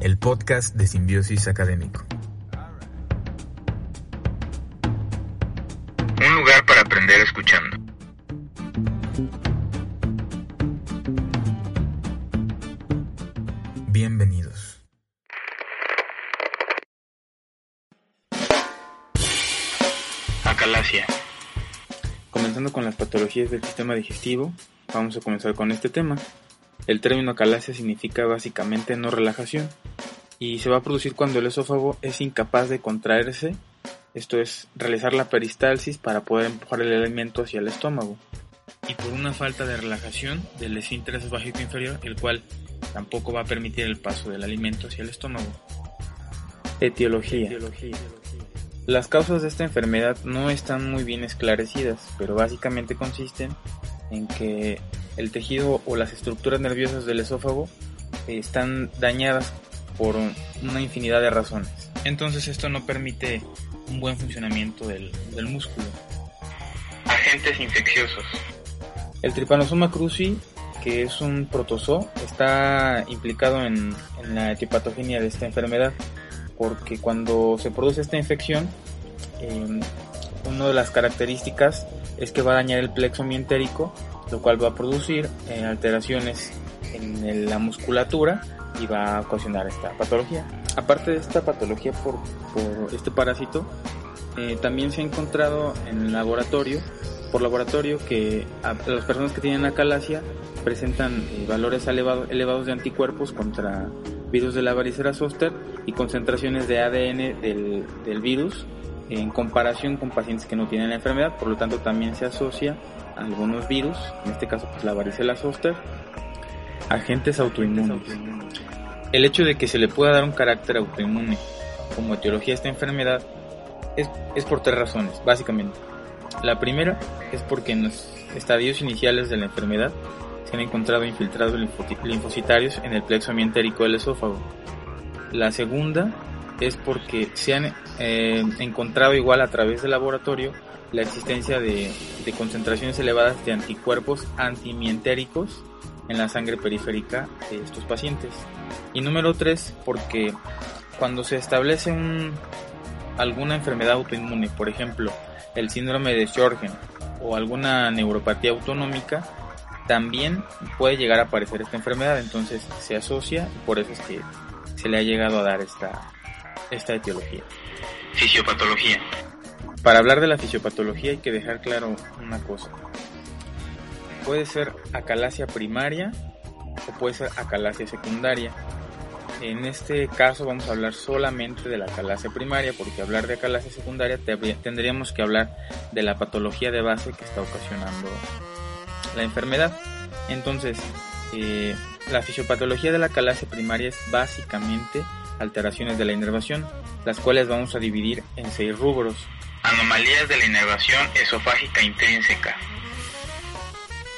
el podcast de Simbiosis Académico. Un lugar para aprender escuchando. Bienvenidos. Acalasia. Comenzando con las patologías del sistema digestivo, vamos a comenzar con este tema. El término acalasia significa básicamente no relajación y se va a producir cuando el esófago es incapaz de contraerse, esto es, realizar la peristalsis para poder empujar el alimento hacia el estómago. Y por una falta de relajación del esfínter esofágico inferior, el cual tampoco va a permitir el paso del alimento hacia el estómago. Etiología. Las causas de esta enfermedad no están muy bien esclarecidas, pero básicamente consisten en que el tejido o las estructuras nerviosas del esófago están dañadas por una infinidad de razones. Entonces esto no permite un buen funcionamiento del, músculo. Agentes infecciosos. El Trypanosoma cruzi, que es un protozoo, está implicado en, la etiopatogenia de esta enfermedad, porque cuando se produce esta infección, eh, una de las características es que va a dañar el plexo mientérico lo cual va a producir eh, alteraciones en la musculatura y va a ocasionar esta patología. Aparte de esta patología por, este parásito, eh, también se ha encontrado en laboratorio, por laboratorio, que las personas que tienen acalasia presentan eh, valores elevados de anticuerpos contra virus de la varicela zoster y concentraciones de ADN del, del virus en comparación con pacientes que no tienen la enfermedad, por lo tanto también se asocia algunos virus, en este caso pues la varicela zoster, agentes autoinmunes. El hecho de que se le pueda dar un carácter autoinmune como etiología a esta enfermedad es, es por tres razones, básicamente. La primera es porque en los estadios iniciales de la enfermedad se han encontrado infiltrados linfocitarios en el plexo amientérico del esófago. La segunda es porque se han eh, encontrado igual a través del laboratorio la existencia de, concentraciones elevadas de anticuerpos antimientéricos en la sangre periférica de estos pacientes. Y número 3, porque cuando se establece un, alguna enfermedad autoinmune, por ejemplo, el síndrome de Sjögren o alguna neuropatía autonómica, también puede llegar a aparecer esta enfermedad, entonces se asocia y por eso es que se le ha llegado a dar esta, esta etiología. Fisiopatología. Para hablar de la fisiopatología hay que dejar claro una cosa. Puede ser acalasia primaria o puede ser acalasia secundaria. En este caso vamos a hablar solamente de la acalasia primaria porque hablar de acalasia secundaria tendríamos que hablar de la patología de base que está ocasionando la enfermedad. Entonces, eh, la fisiopatología de la acalasia primaria es básicamente alteraciones de la inervación, las cuales vamos a dividir en seis rubros. Anomalías de la inervación esofágica intrínseca.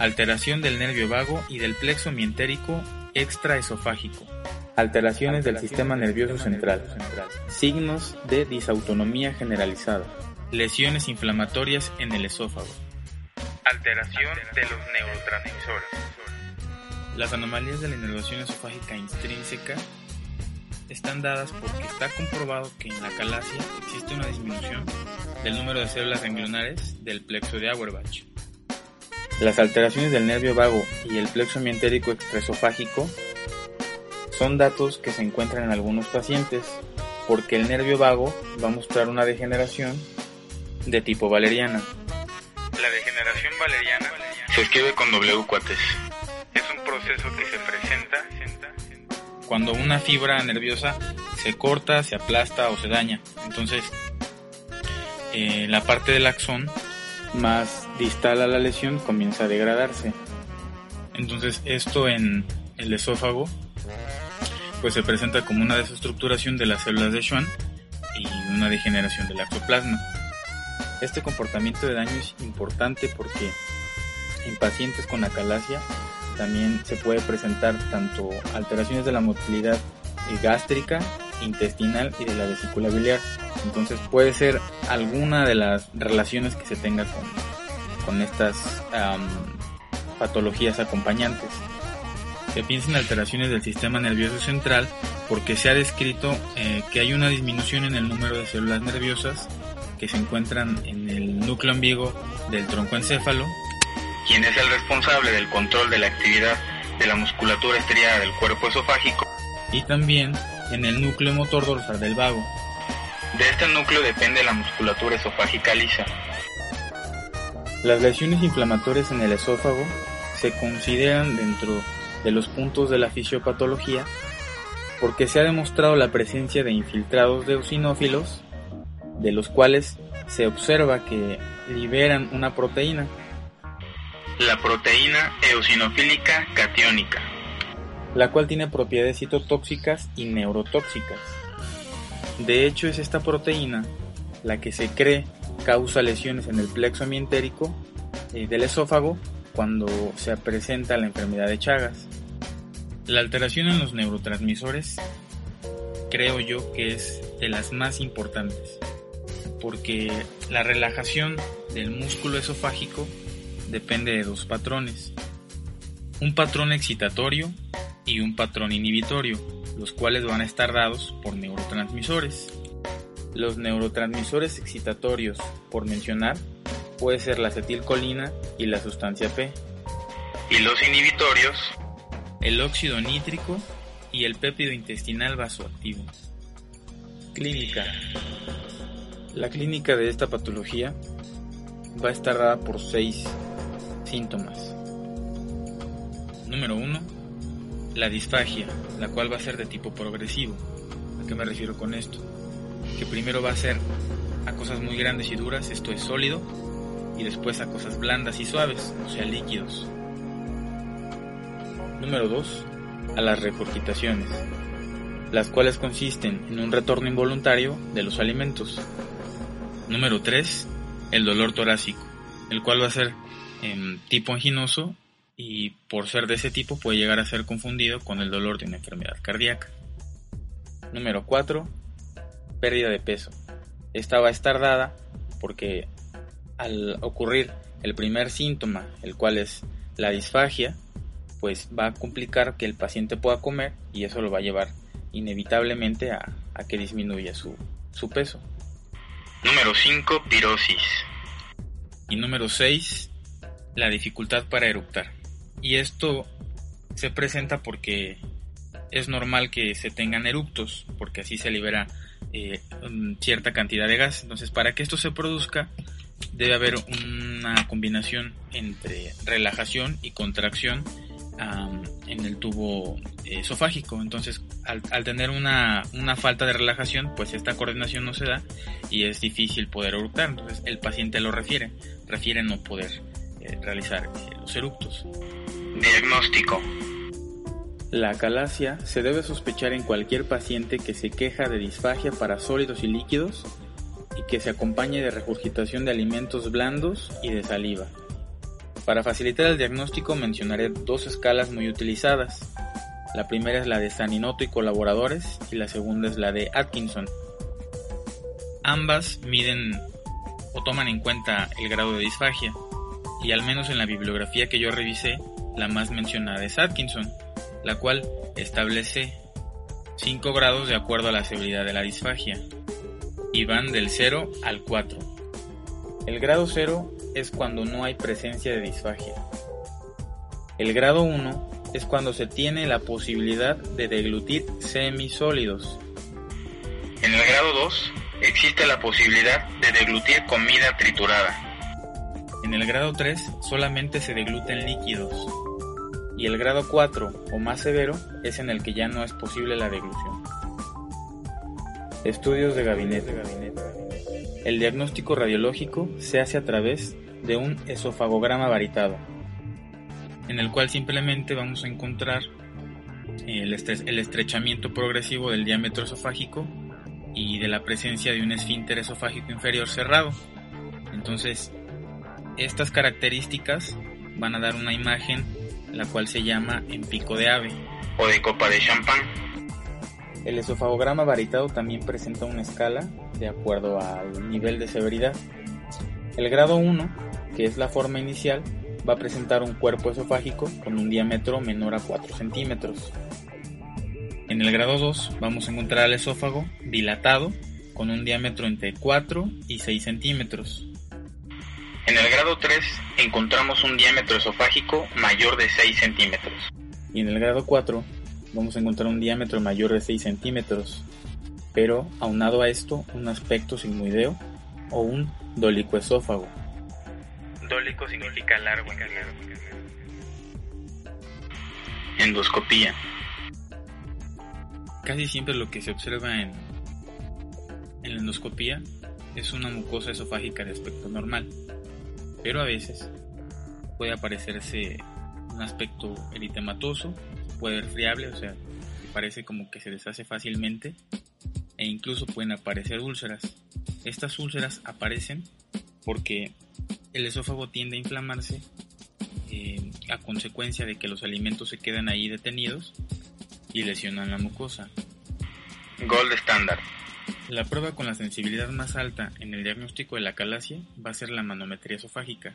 Alteración del nervio vago y del plexo mientérico extraesofágico. Alteraciones del sistema nervioso central. Signos de disautonomía generalizada. Lesiones inflamatorias en el esófago. Alteración de los neurotransmisores. Las anomalías de la inervación esofágica intrínseca están dadas porque está comprobado que en la calasia existe una disminución del número de células ganglionares del plexo de Auerbach. Las alteraciones del nervio vago y el plexo mientérico extraesofágico son datos que se encuentran en algunos pacientes porque el nervio vago va a mostrar una degeneración de tipo valeriana. La degeneración valeriana se escribe con W cuates. Es un proceso que se presenta cuando una fibra nerviosa se corta, se aplasta o se daña. Entonces, eh, la parte del axón más distal a la lesión comienza a degradarse. Entonces, esto en el esófago pues se presenta como una desestructuración de las células de Schwann y una degeneración del axoplasma. Este comportamiento de daño es importante porque en pacientes con acalasia también se puede presentar tanto alteraciones de la motilidad eh, gástrica, intestinal y de la vesícula biliar. Entonces puede ser alguna de las relaciones que se tenga con, con estas patologías acompañantes. Se piensa en alteraciones del sistema nervioso central porque se ha descrito eh, que hay una disminución en el número de células nerviosas que se encuentran en el núcleo ambiguo del tronco encéfalo, quien es el responsable del control de la actividad de la musculatura estriada del cuerpo esofágico, y también en el núcleo motor dorsal del vago. De este núcleo depende la musculatura esofágica lisa. Las lesiones inflamatorias en el esófago se consideran dentro de los puntos de la fisiopatología porque se ha demostrado la presencia de infiltrados de eosinófilos, de los cuales se observa que liberan una proteína. La proteína eosinofílica catiónica. La cual tiene propiedades citotóxicas y neurotóxicas. De hecho, es esta proteína la que se cree causa lesiones en el plexo mientérico eh, del esófago cuando se presenta la enfermedad de Chagas. La alteración en los neurotransmisores creo yo que es de las más importantes, porque la relajación del músculo esofágico depende de dos patrones, un patrón excitatorio y un patrón inhibitorio, los cuales van a estar dados por neurotransmisores. Los neurotransmisores excitatorios, por mencionar, puede ser la acetilcolina y la sustancia P. Y los inhibitorios, el óxido nítrico y el péptido intestinal vasoactivo. Clínica. La clínica de esta patología va a estar dada por seis síntomas. Número 1. La disfagia, la cual va a ser de tipo progresivo. ¿A qué me refiero con esto? Que primero va a ser a cosas muy grandes y duras, esto es sólido, y después a cosas blandas y suaves, o sea, líquidos. Número 2. A las regurgitaciones, las cuales consisten en un retorno involuntario de los alimentos. Número 3. El dolor torácico, el cual va a ser en tipo anginoso y por ser de ese tipo puede llegar a ser confundido con el dolor de una enfermedad cardíaca. Número 4. Pérdida de peso. Esta va a estar dada porque al ocurrir el primer síntoma, el cual es la disfagia, pues va a complicar que el paciente pueda comer y eso lo va a llevar inevitablemente a, que disminuya su, su peso. Número 5, pirosis. Y número 6, la dificultad para eructar. Y esto se presenta porque es normal que se tengan eructos, porque así se libera eh, cierta cantidad de gas. Entonces, para que esto se produzca, debe haber una combinación entre relajación y contracción en el tubo esofágico. Entonces, al, tener una, falta de relajación, pues esta coordinación no se da y es difícil poder eructar. Entonces, el paciente lo refiere, refiere no poder eh, realizar eh, los eructos. Diagnóstico. La calasia se debe sospechar en cualquier paciente que se queja de disfagia para sólidos y líquidos y que se acompañe de regurgitación de alimentos blandos y de saliva. Para facilitar el diagnóstico mencionaré dos escalas muy utilizadas. La primera es la de Saninoto y colaboradores y la segunda es la de Atkinson. Ambas miden o toman en cuenta el grado de disfagia y al menos en la bibliografía que yo revisé, la más mencionada es Atkinson, la cual establece 5 grados de acuerdo a la severidad de la disfagia y van del 0 al 4. El grado 0 es cuando no hay presencia de disfagia. El grado 1 es cuando se tiene la posibilidad de deglutir semisólidos. En el grado 2 existe la posibilidad de deglutir comida triturada. En el grado 3 solamente se degluten líquidos. Y el grado 4 o más severo es en el que ya no es posible la deglución. Estudios de gabinete. El diagnóstico radiológico se hace a través de un esofagograma varitado, en el cual simplemente vamos a encontrar el, estrechamiento progresivo del diámetro esofágico y de la presencia de un esfínter esofágico inferior cerrado. Entonces, estas características van a dar una imagen la cual se llama en pico de ave o de copa de champán. El esofagograma varitado también presenta una escala de acuerdo al nivel de severidad. El grado 1, que es la forma inicial, va a presentar un cuerpo esofágico con un diámetro menor a 4 centímetros. En el grado 2 vamos a encontrar al esófago dilatado con un diámetro entre 4 y 6 centímetros. En el grado 3 encontramos un diámetro esofágico mayor de 6 centímetros. Y en el grado 4 vamos a encontrar un diámetro mayor de 6 centímetros, pero aunado a esto un aspecto sigmoideo o un dolicoesófago. Dólico significa largo. Endoscopía. Casi siempre lo que se observa en, en la endoscopía es una mucosa esofágica de aspecto normal, pero a veces puede aparecerse un aspecto eritematoso, puede ser friable, o sea, parece como que se deshace fácilmente e incluso pueden aparecer úlceras. Estas úlceras aparecen porque el esófago tiende a inflamarse eh, a consecuencia de que los alimentos se quedan ahí detenidos y lesionan la mucosa. Gold Standard. La prueba con la sensibilidad más alta en el diagnóstico de la calasia va a ser la manometría esofágica,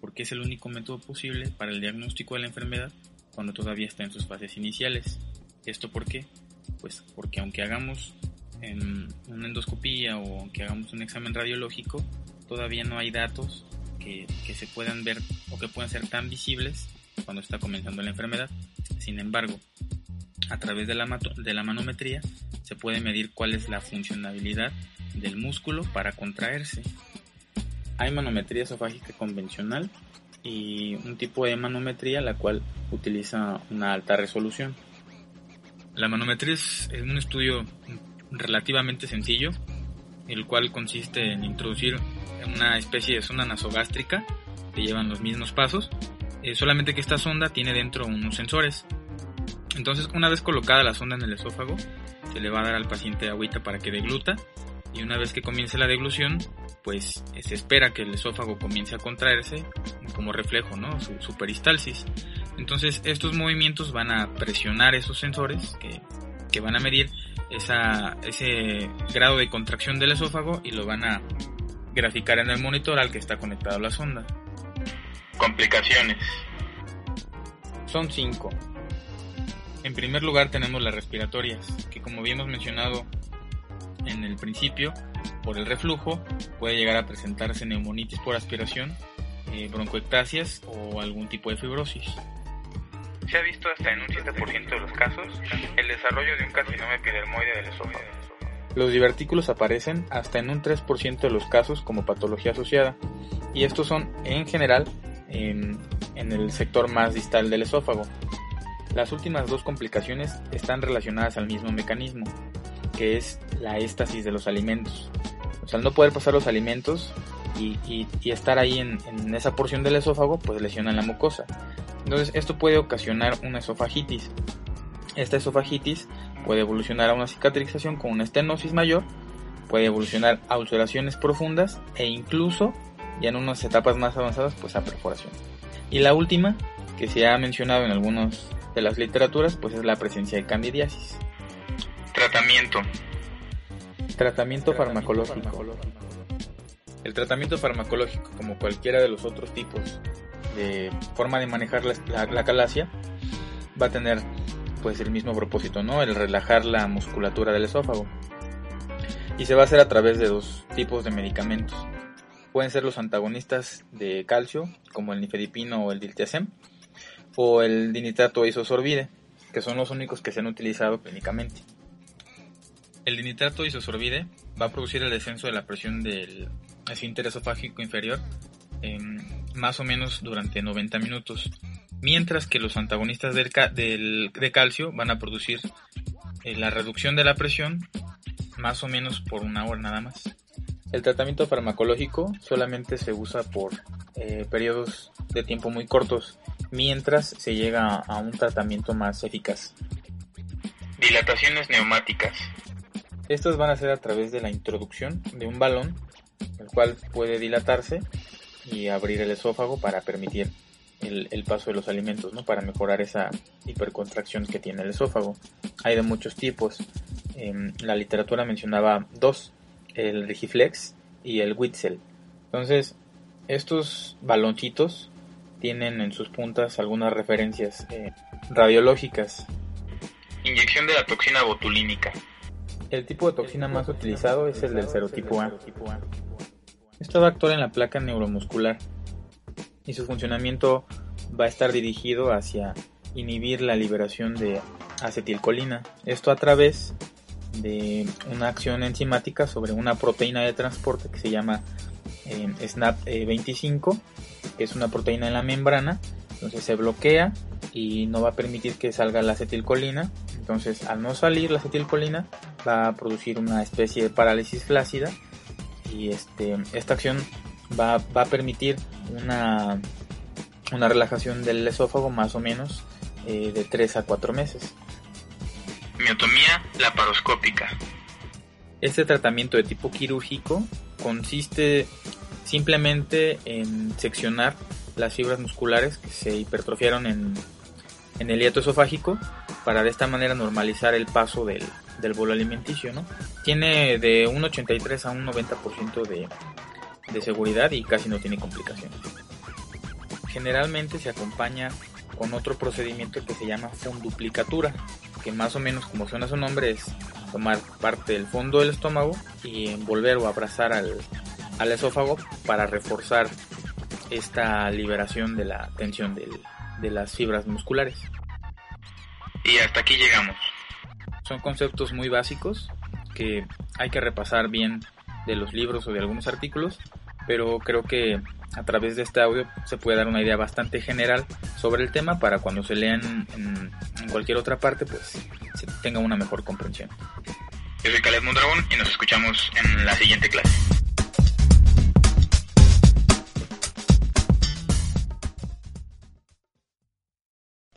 porque es el único método posible para el diagnóstico de la enfermedad cuando todavía está en sus fases iniciales. ¿Esto por qué? Pues porque aunque hagamos una endoscopía o aunque hagamos un examen radiológico, todavía no hay datos que, que se puedan ver o que puedan ser tan visibles cuando está comenzando la enfermedad. Sin embargo, a través de la, de la manometría se puede medir cuál es la funcionabilidad del músculo para contraerse. Hay manometría esofágica convencional y un tipo de manometría la cual utiliza una alta resolución. La manometría es un estudio relativamente sencillo, el cual consiste en introducir una especie de sonda nasogástrica que llevan los mismos pasos, eh, solamente que esta sonda tiene dentro unos sensores. Entonces, una vez colocada la sonda en el esófago, se le va a dar al paciente agüita para que degluta y una vez que comience la deglución, pues se espera que el esófago comience a contraerse como reflejo, ¿no? Su, peristalsis. Entonces estos movimientos van a presionar esos sensores que, que van a medir esa, ese grado de contracción del esófago y lo van a graficar en el monitor al que está conectado la sonda. Complicaciones. Son cinco. En primer lugar tenemos las respiratorias, que como habíamos mencionado en el principio, por el reflujo, puede llegar a presentarse neumonitis por aspiración, eh, broncoectasias o algún tipo de fibrosis. Se ha visto hasta en un 7% de los casos el desarrollo de un carcinoma epidermoide del esófago. Los divertículos aparecen hasta en un 3% de los casos como patología asociada, y estos son en general en, en el sector más distal del esófago. Las últimas dos complicaciones están relacionadas al mismo mecanismo, que es la éstasis de los alimentos. O sea, al no poder pasar los alimentos y, estar ahí en, esa porción del esófago, pues lesionan la mucosa. Entonces, esto puede ocasionar una esofagitis. Esta esofagitis puede evolucionar a una cicatrización con una estenosis mayor, puede evolucionar a ulceraciones profundas e incluso, ya en unas etapas más avanzadas, pues a perforación. Y la última, que se ha mencionado en algunas de las literaturas, pues es la presencia de candidiasis. Tratamiento. Tratamiento farmacológico. El tratamiento farmacológico, como cualquiera de los otros tipos de forma de manejar la, calasia, va a tener pues el mismo propósito, ¿no? El relajar la musculatura del esófago. Y se va a hacer a través de dos tipos de medicamentos. Pueden ser los antagonistas de calcio, como el nifedipino o el diltiazem, o el dinitrato isosorbide, que son los únicos que se han utilizado clínicamente. El dinitrato isosorbide va a producir el descenso de la presión del esfínter esofágico inferior más o menos durante 90 minutos, mientras que los antagonistas del, de calcio van a producir eh, la reducción de la presión más o menos por una hora nada más. El tratamiento farmacológico solamente se usa por eh, periodos de tiempo muy cortos, mientras se llega a un tratamiento más eficaz. Dilataciones neumáticas. Estas van a ser a través de la introducción de un balón, el cual puede dilatarse y abrir el esófago para permitir el, paso de los alimentos, ¿no? Para mejorar esa hipercontracción que tiene el esófago. Hay de muchos tipos. Em, la literatura mencionaba dos, el Rigiflex y el Witzel. Entonces, estos baloncitos tienen en sus puntas algunas referencias eh, radiológicas. Inyección de la toxina botulínica. El tipo de toxina más utilizado es el del serotipo A. Esto va a actuar en la placa neuromuscular y su funcionamiento va a estar dirigido hacia inhibir la liberación de acetilcolina. Esto a través de una acción enzimática sobre una proteína de transporte que se llama eh, SNAP25, que es una proteína en la membrana. Entonces se bloquea y no va a permitir que salga la acetilcolina. Entonces al no salir la acetilcolina va a producir una especie de parálisis flácida y este, esta acción va, va a permitir una, una relajación del esófago más o menos eh, de 3 a 4 meses. Miotomía laparoscópica. Este tratamiento de tipo quirúrgico consiste simplemente en seccionar las fibras musculares que se hipertrofiaron en, el hiato esofágico para de esta manera normalizar el paso del, del bolo alimenticio. ¿no? Tiene de un 83 a un 90% de, de seguridad y casi no tiene complicaciones. Generalmente se acompaña con otro procedimiento que se llama fonduplicatura, que más o menos como suena su nombre es tomar parte del fondo del estómago y envolver o abrazar al, al esófago para reforzar esta liberación de la tensión del, de las fibras musculares. Y hasta aquí llegamos. Son conceptos muy básicos que hay que repasar bien de los libros o de algunos artículos, pero creo que a través de este audio se puede dar una idea bastante general sobre el tema para cuando se lean en, en cualquier otra parte, pues se tenga una mejor comprensión. Yo soy Caleb Mondragón y nos escuchamos en la siguiente clase.